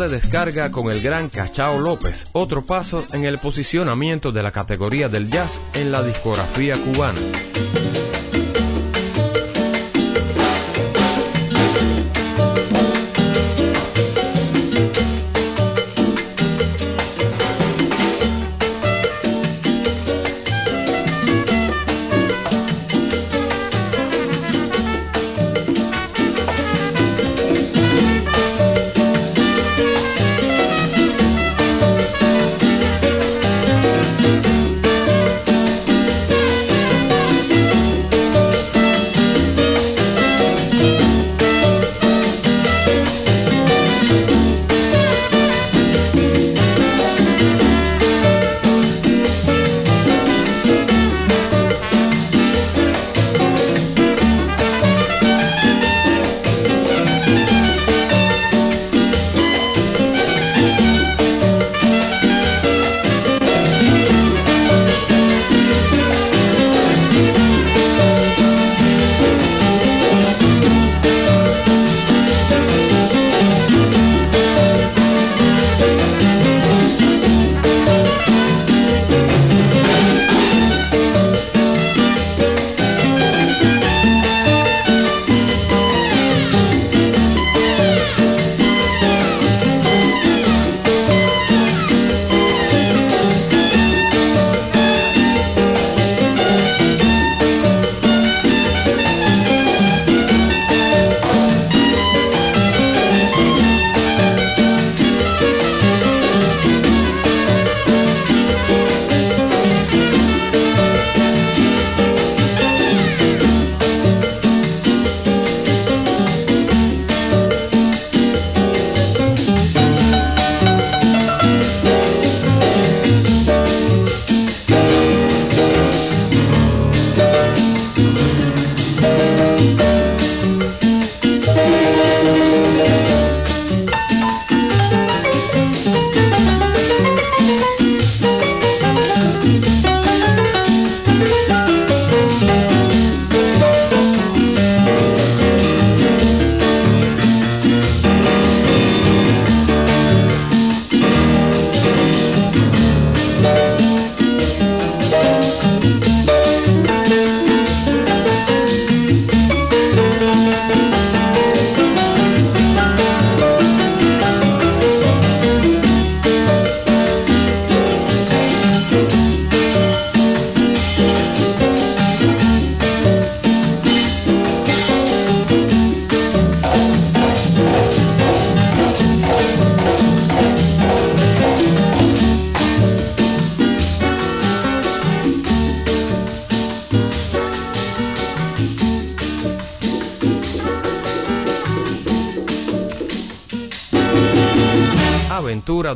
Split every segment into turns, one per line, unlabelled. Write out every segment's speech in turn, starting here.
De descarga con el gran Cachao López. Otro paso en el posicionamiento de la categoría del jazz en la discografía cubana.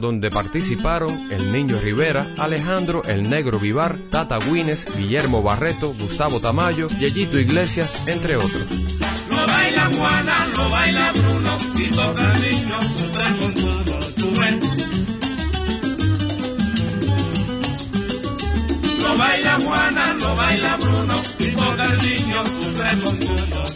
Donde participaron el Niño Rivera, Alejandro el Negro Vivar, Tata Guines, Guillermo Barreto, Gustavo Tamayo, Yeyito Iglesias, entre otros.
Lo baila Juana, lo baila Bruno, y toca el niño, tú ves. Lo baila Juana, lo baila Bruno, y toca el niño, tú ves. Lo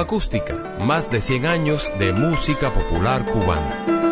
Acústica, más de 100 años de música popular cubana.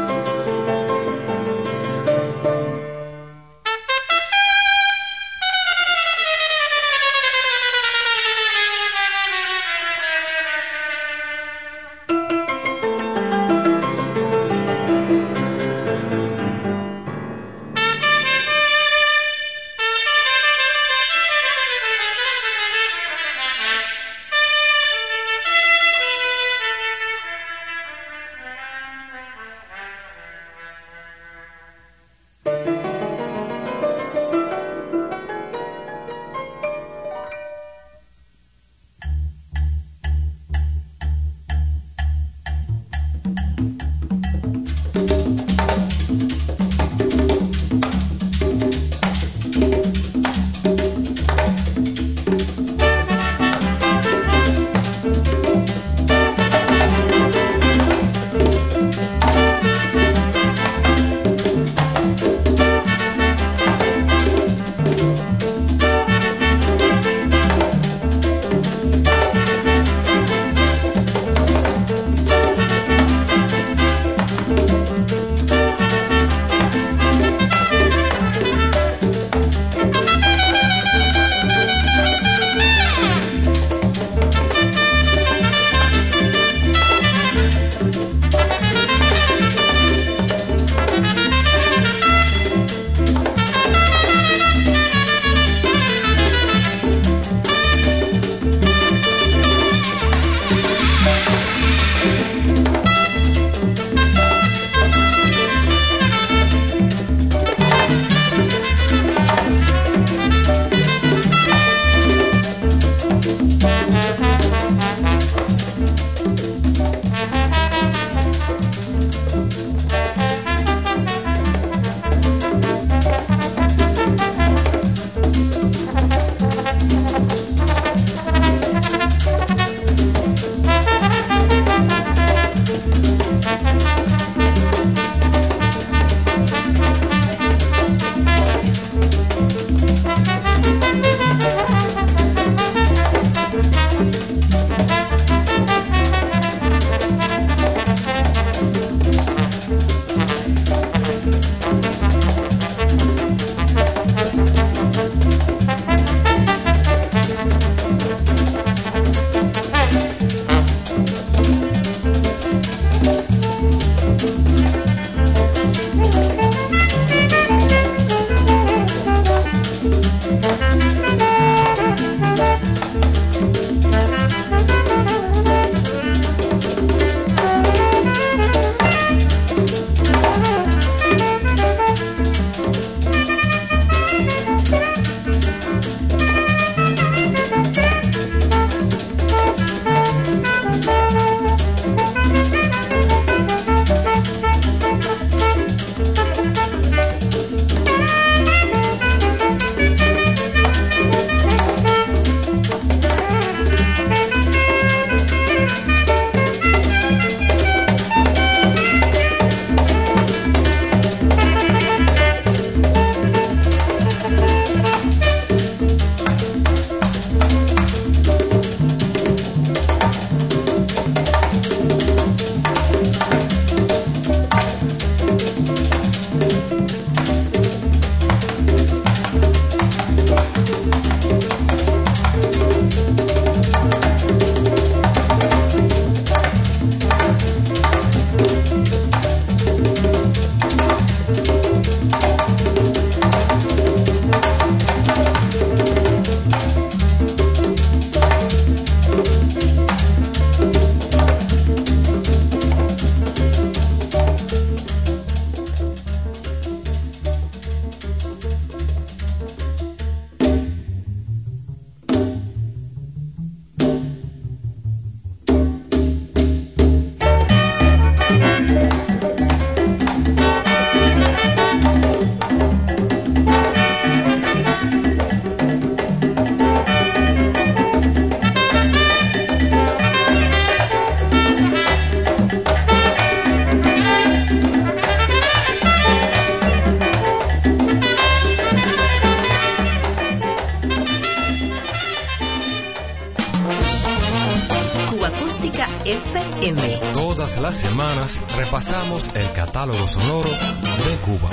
Catálogo sonoro de Cuba.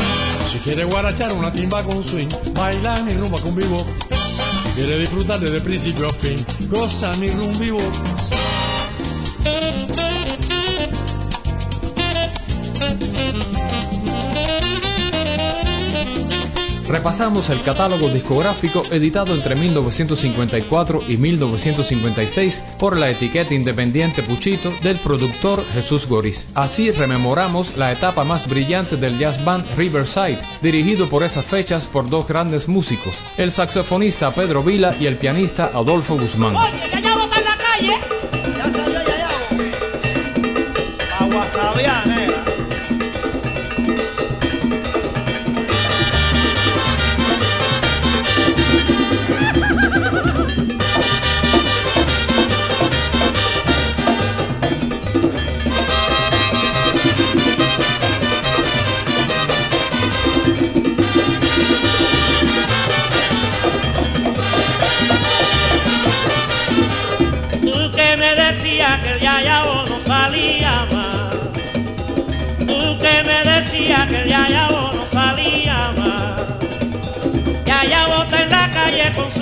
Si quiere guarachar una timba con swing, bailar mi rumba con vivo. Si quiere disfrutar desde principio a fin, goza mi rumba vivo.
Repasamos el catálogo discográfico editado entre 1954 y 1956 por la etiqueta independiente Puchito del productor Jesús Goris. Así rememoramos la etapa más brillante del jazz band Riverside, dirigido por esas fechas por dos grandes músicos, el saxofonista Pedro Vila y el pianista Adolfo Guzmán.
Oye, ya ya la calle.
Ya sabía, negra.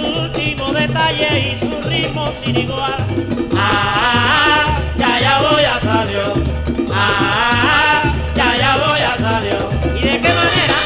Último detalle y su ritmo sin igual. Ah, Yayabo ya salió. Ah, Yayabo ya salió. ¿Y de qué manera?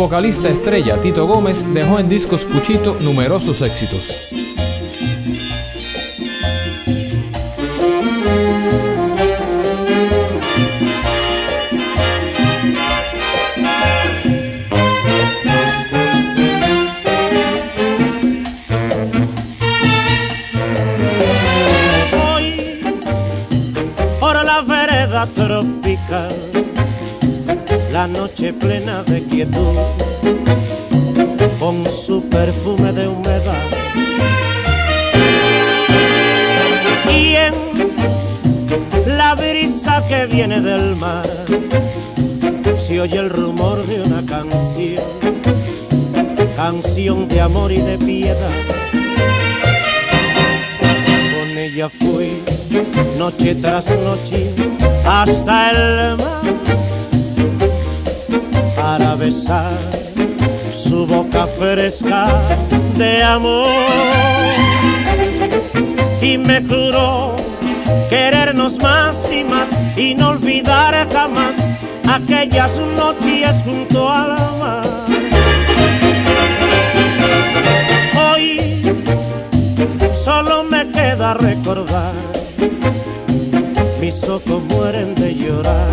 Vocalista estrella, Tito Gómez, dejó en discos Puchito numerosos éxitos.
La vereda tropical, la noche plena de quietud, con su perfume de humedad. Y en la brisa que viene del mar, se oye el rumor de una canción, canción de amor y de piedad con ella fui noche tras noche hasta el mar para besar su boca fresca de amor y me juró querernos más y más y no olvidar jamás aquellas noches junto al mar. Hoy solo me queda recordar, mis ojos mueren de llorar,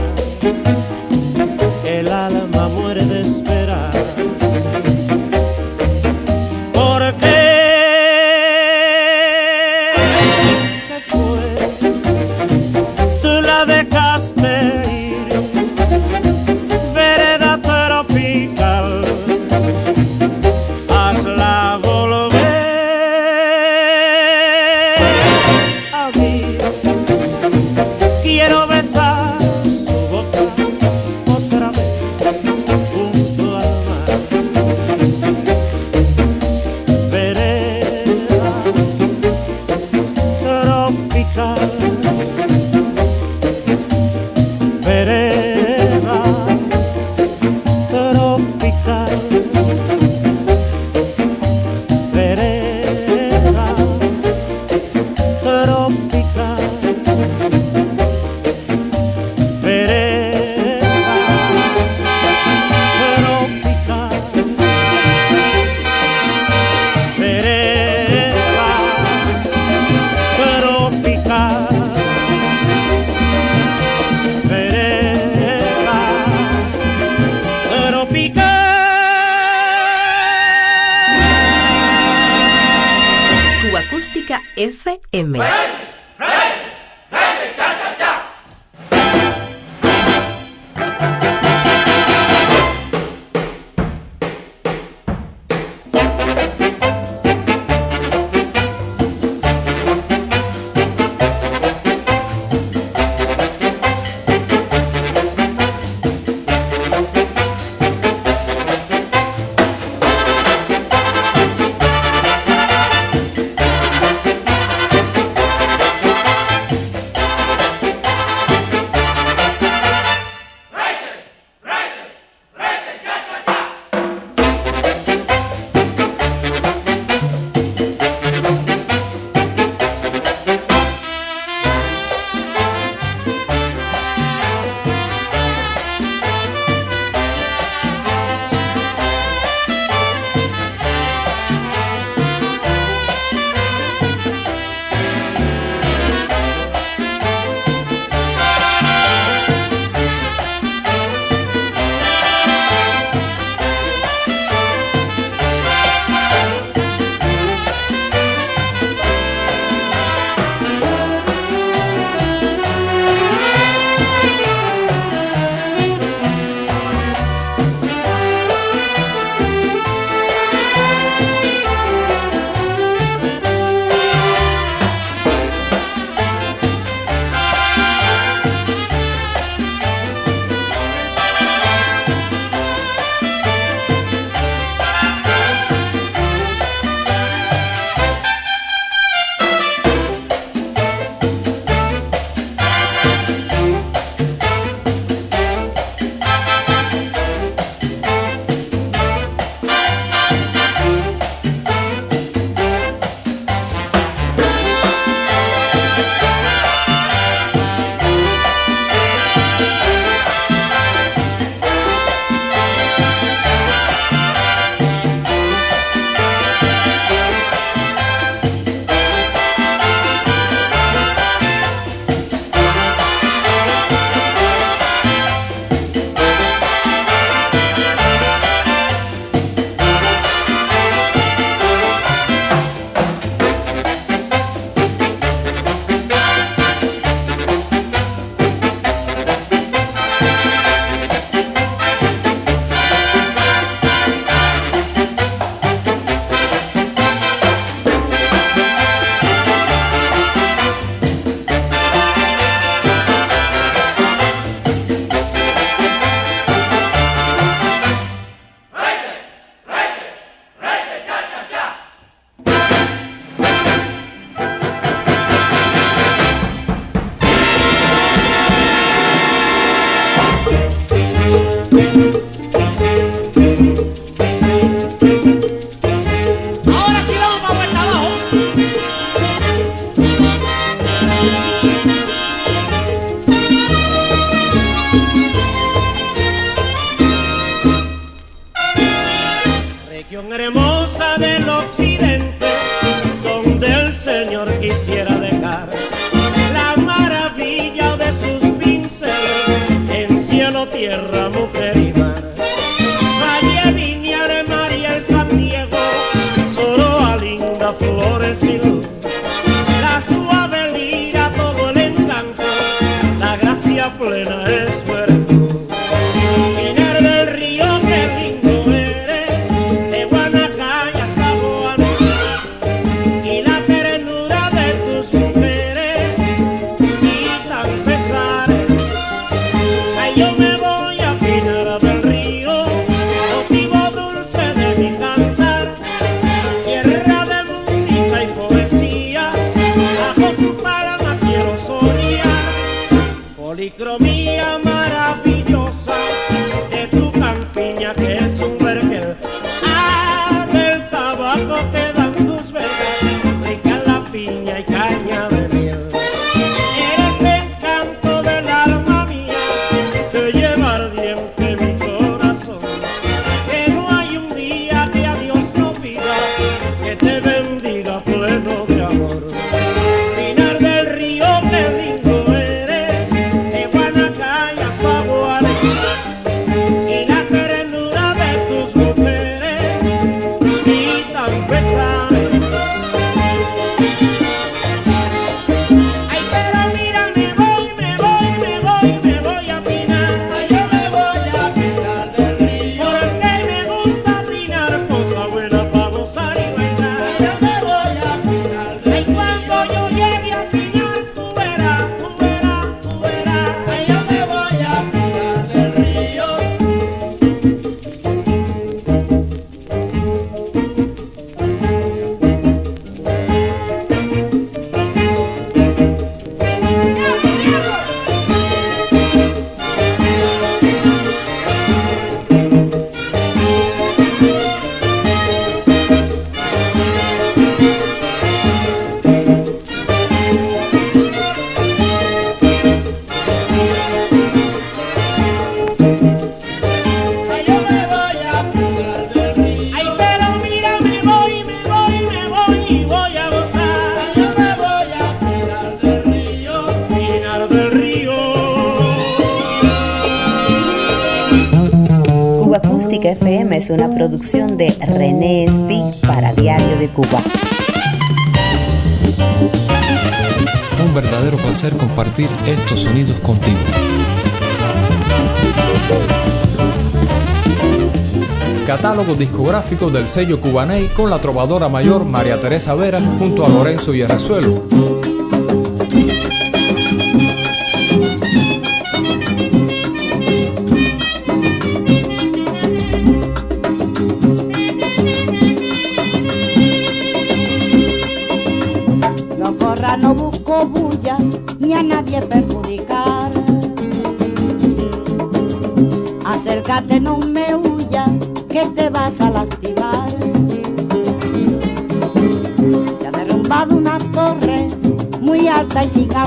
catálogo discográfico del sello Cubaney con la trovadora mayor María Teresa Vera junto a Lorenzo
Yerrezuelo.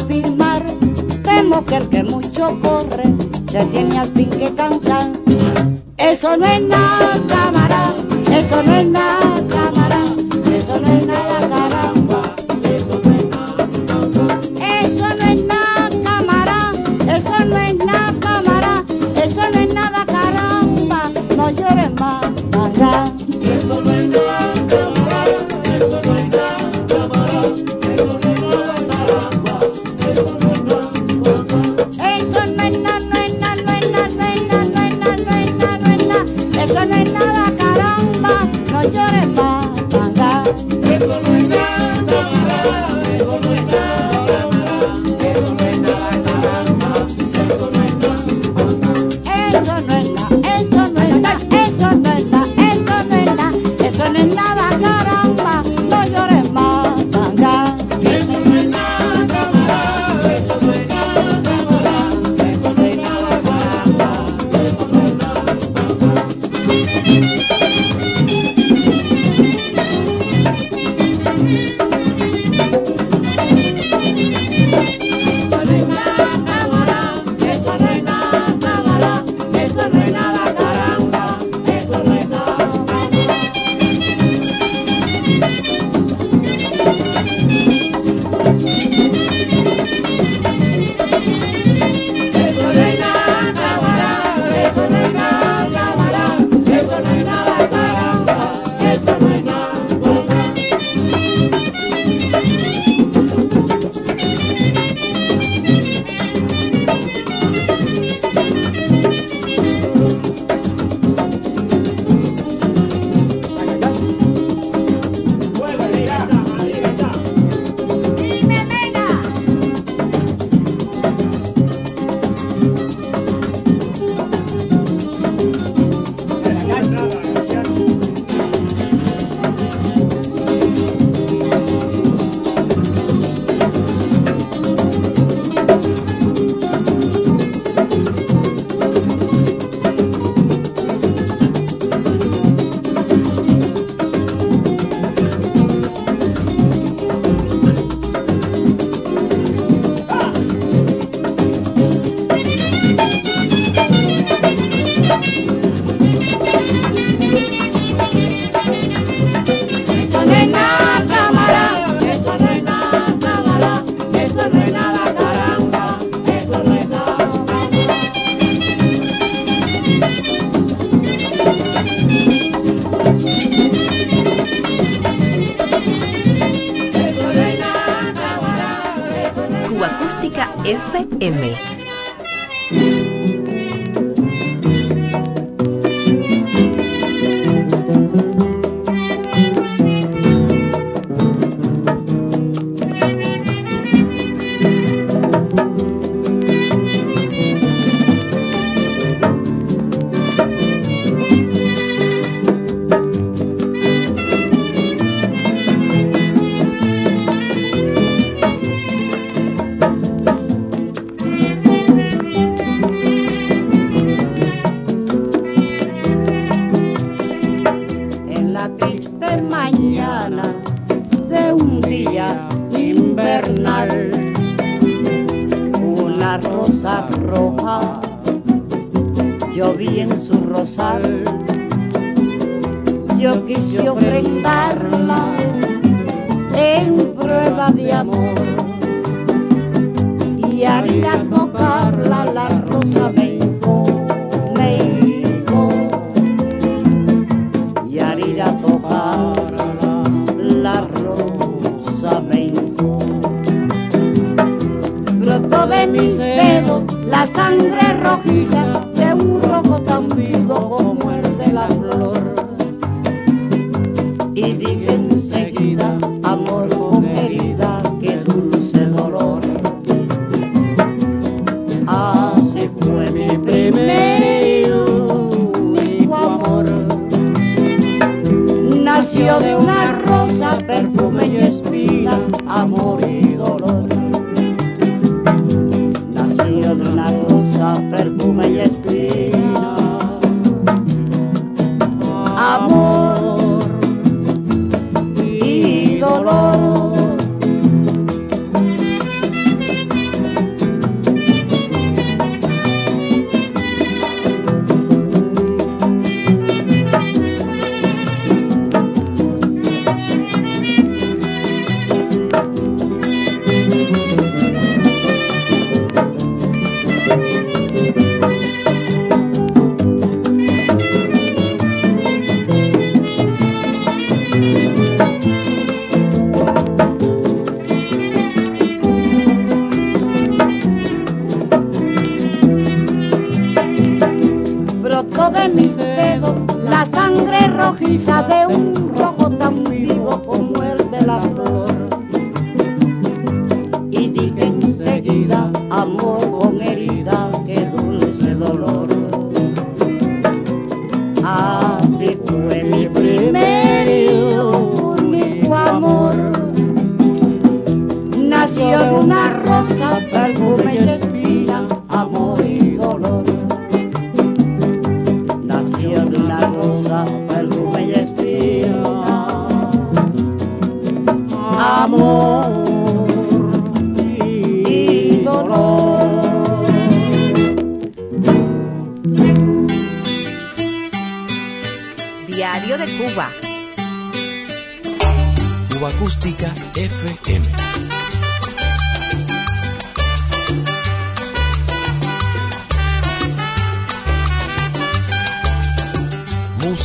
afirmar. Vemos que el que mucho corre se tiene al fin que cansar. Eso no es nada, camarada, eso no es nada.
FM.
perfecto.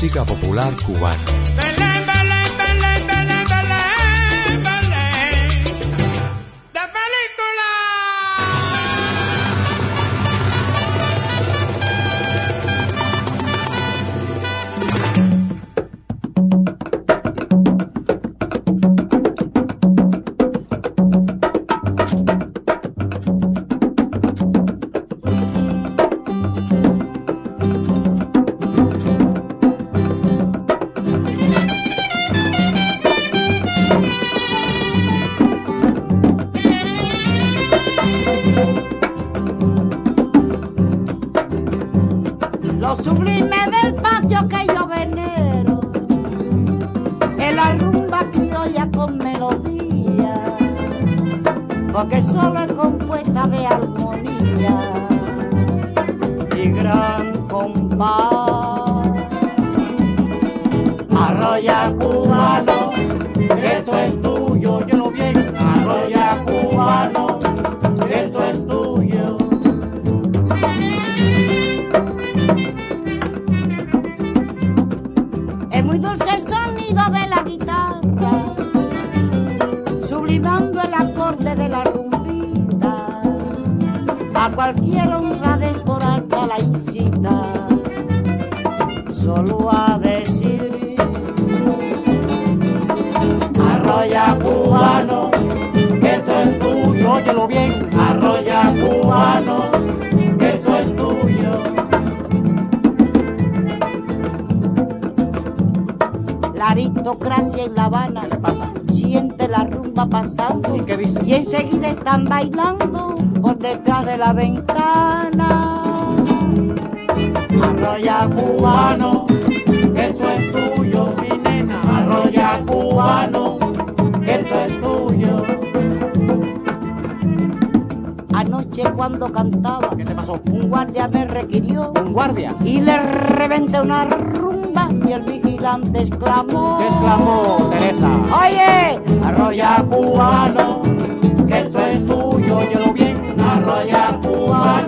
Música popular cubana.
óyelo. Arroya cubano, eso es tuyo. La aristocracia en La Habana.
Le pasa?
Siente la rumba pasando.
¿Y?
Y enseguida están bailando por detrás de la ventana. Arroya cubano, eso es tuyo, mi nena. Arroya cubano, eso es tuyo. cuando cantaba.
¿Qué te pasó?
Un guardia me requirió.
¿Un guardia?
Y le reventé una rumba y el vigilante exclamó.
¿Qué exclamó, Teresa?
Oye, arroya cubano, que eso es tuyo, yo lo bien. Arroya cubano.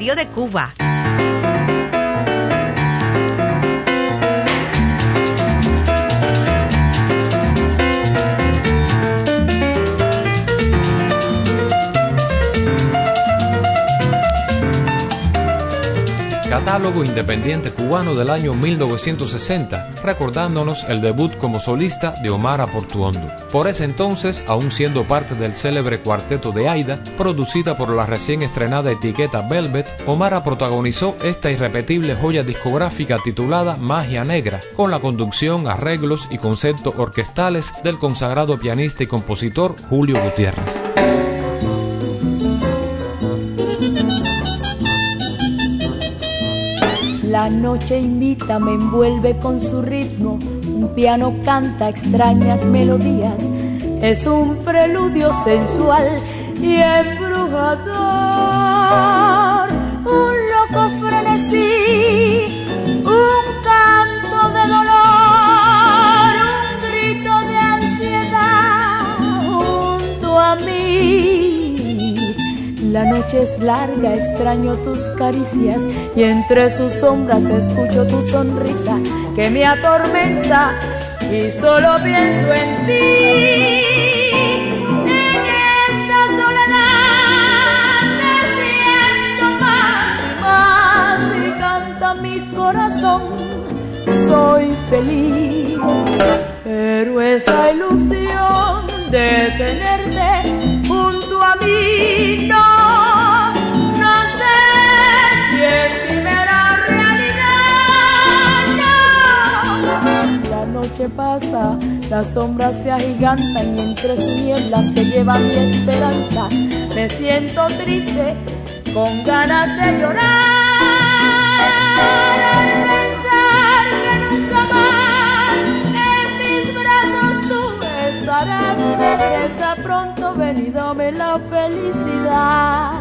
Diario de Cuba.
Catálogo independiente cubano del año 1960, recordándonos el debut como solista de Omar Portuondo. Por ese entonces, aún siendo parte del célebre cuarteto de Aida, producida por la recién estrenada etiqueta Velvet, Omar protagonizó esta irrepetible joya discográfica titulada Magia Negra, con la conducción, arreglos y conceptos orquestales del consagrado pianista y compositor Julio Gutiérrez.
La noche invita, me envuelve con su ritmo. Un piano canta extrañas melodías. Es un preludio sensual y embrujador. La noche es larga, extraño tus caricias y entre sus sombras escucho tu sonrisa que me atormenta y solo pienso en ti. En esta soledad más y más y canta mi corazón. Soy feliz, pero esa ilusión de tenerte junto a mí no noche pasa, las sombras se agigantan y entre su niebla se lleva mi esperanza. Me siento triste, con ganas de llorar. Pensar que nunca más en mis brazos tú estarás. Regresa pronto, ven y dame la felicidad.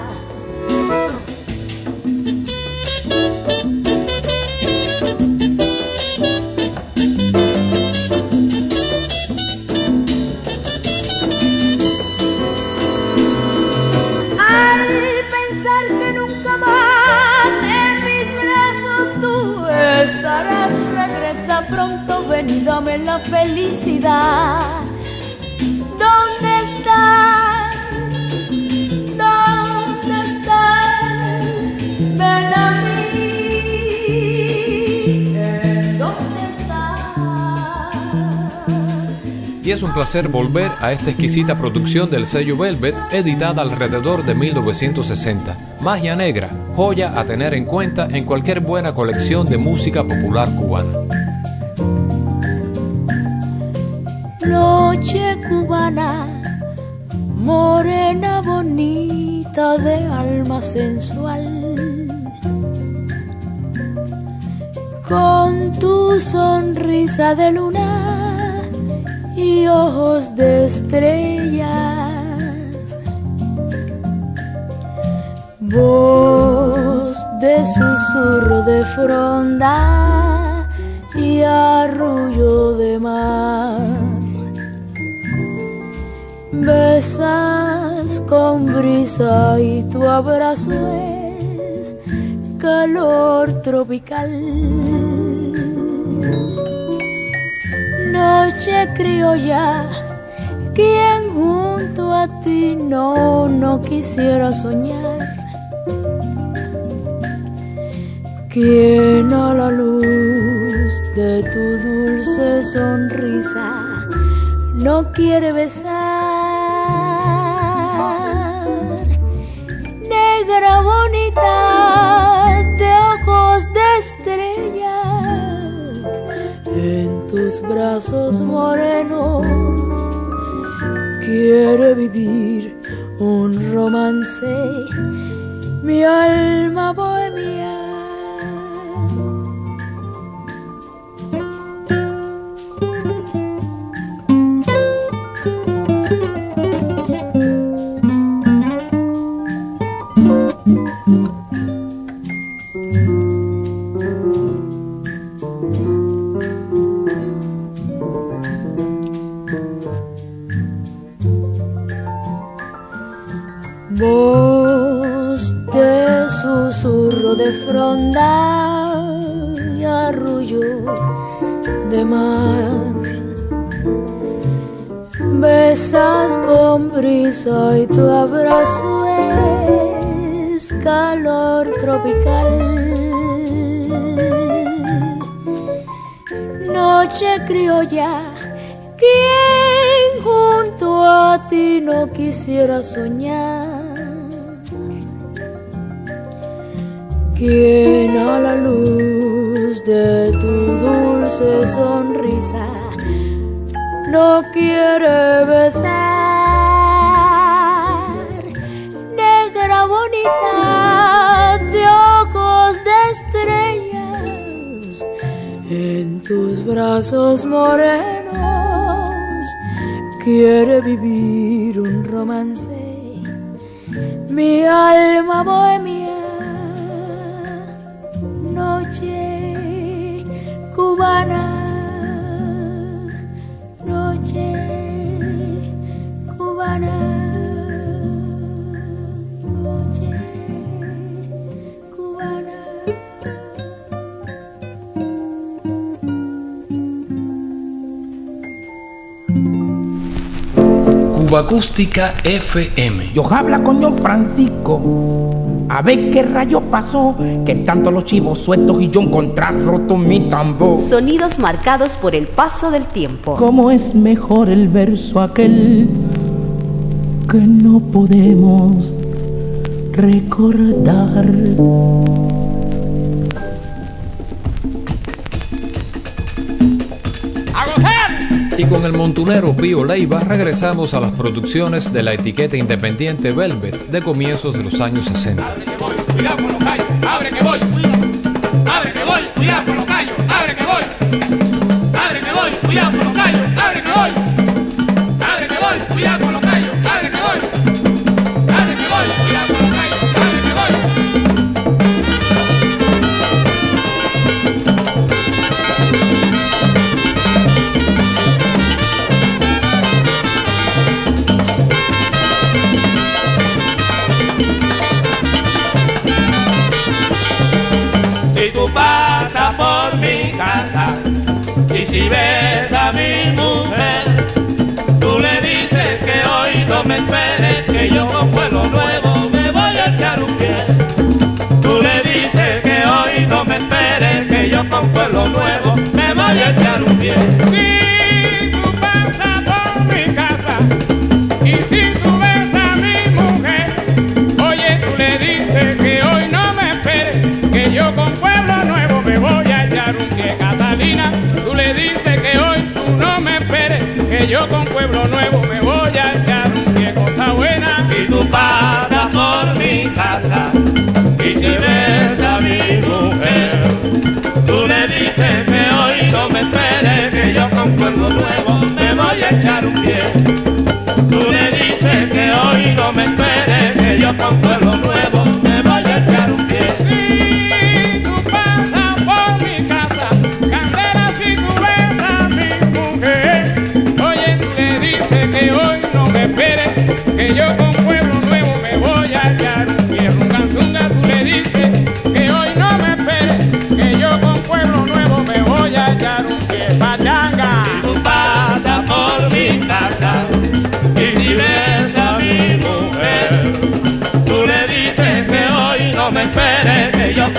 Felicidad. ¿Dónde estás? ¿Dónde estás? Ven a mí. ¿En ¿Dónde estás?
Y es un placer volver a esta exquisita producción del sello Velvet, editada alrededor de 1960. Magia Negra, joya a tener en cuenta en cualquier buena colección de música popular cubana.
Noche cubana, morena bonita de alma sensual. Con tu sonrisa de luna y ojos de estrellas. Voz de susurro de fronda y arrullo de mar. Besas con brisa y tu abrazo es calor tropical. Noche criolla, quien junto a ti no, no quisiera soñar. Quien a la luz de tu dulce sonrisa no quiere besar. Brazos morenos quiere vivir un romance, mi alma bohemia. Isunya
Cuba Acústica FM.
Yo habla con yo Francisco. A ver qué rayo pasó, que tanto los chivos sueltos y yo encontrar roto mi tambor.
Sonidos marcados por el paso del tiempo.
¿Cómo es mejor el verso aquel que no podemos recordar?
Y con el montunero Pío Leiva regresamos a las producciones de la etiqueta independiente Velvet de comienzos de los años 60.
¡Abre que voy! ¡Abre que voy! si ves a mi mujer, tú le dices que hoy no me esperes, que yo con vuelo nuevo me voy a echar un pie. Tú le dices que hoy no me esperes, que yo con vuelo nuevo me voy a echar un pie. quero o?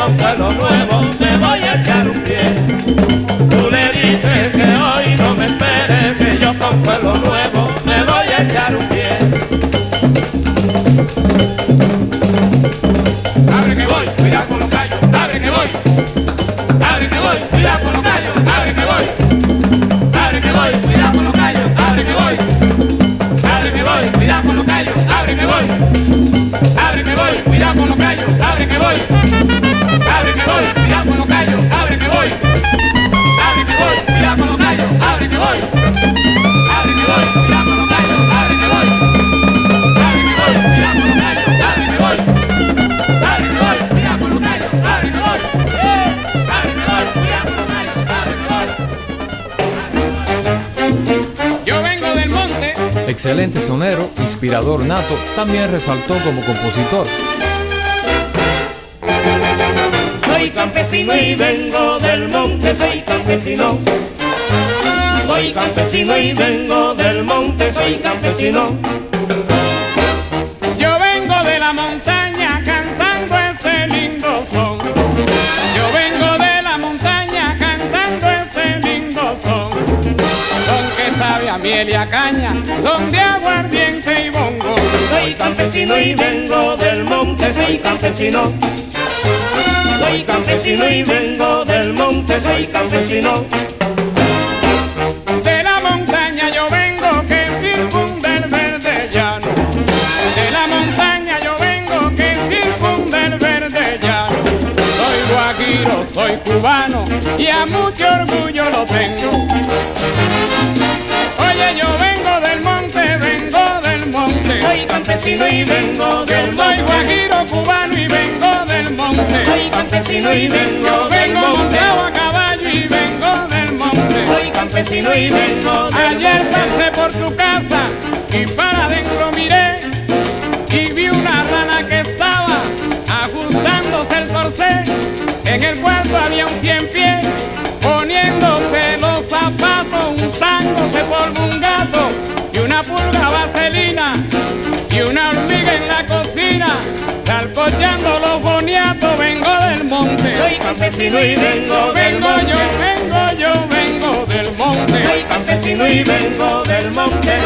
comprado nuevo.
excelente sonero, inspirador nato, también resaltó como compositor.
Soy campesino y vengo del monte, soy campesino. Soy campesino y vengo del monte, soy campesino.
Yo vengo de la montaña miel y a caña, son de aguardiente y bongo.
Soy campesino y vengo del monte, soy campesino. Soy campesino y vengo del monte, soy campesino.
De la montaña yo vengo que circunda el verde llano. De la montaña yo vengo que circunda el verde llano. Soy guajiro, soy cubano y a mucho orgullo lo tengo. Yo vengo del monte, vengo del monte.
Soy campesino y vengo
Yo
del
soy
monte.
guajiro cubano y vengo del monte.
Soy campesino y vengo del
vengo
monte.
montado a caballo y vengo del monte.
Soy campesino y vengo del
Ayer pasé por tu casa y para adentro miré y vi una rana que estaba ajustándose el corsé. En el cuarto había un cien pies polvo un gato y una pulga vaselina y una hormiga en la cocina. Salpoteando los boniatos, vengo del monte.
Soy campesino y vengo
Vengo yo, vengo yo, vengo del monte.
Soy campesino y vengo del monte.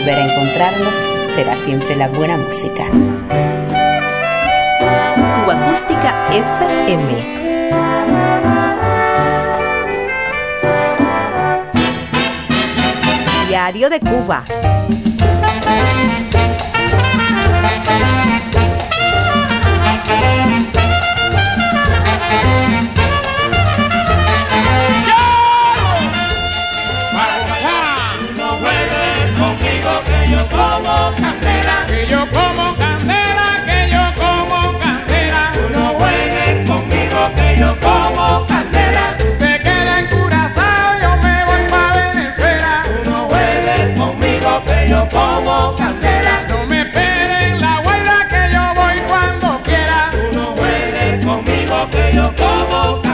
Volver a encontrarnos será siempre la buena música. Cuba Acústica FM. Diario de Cuba.
como candela, que yo como candela, que yo como candela.
Tú no vuelves conmigo, que yo como candela.
Te queda en Curazao, yo me voy pa' Venezuela.
Tú no vuelves conmigo, que yo como candela.
No me esperen la huelga, que yo voy cuando quiera.
Tú no conmigo, que yo como candela.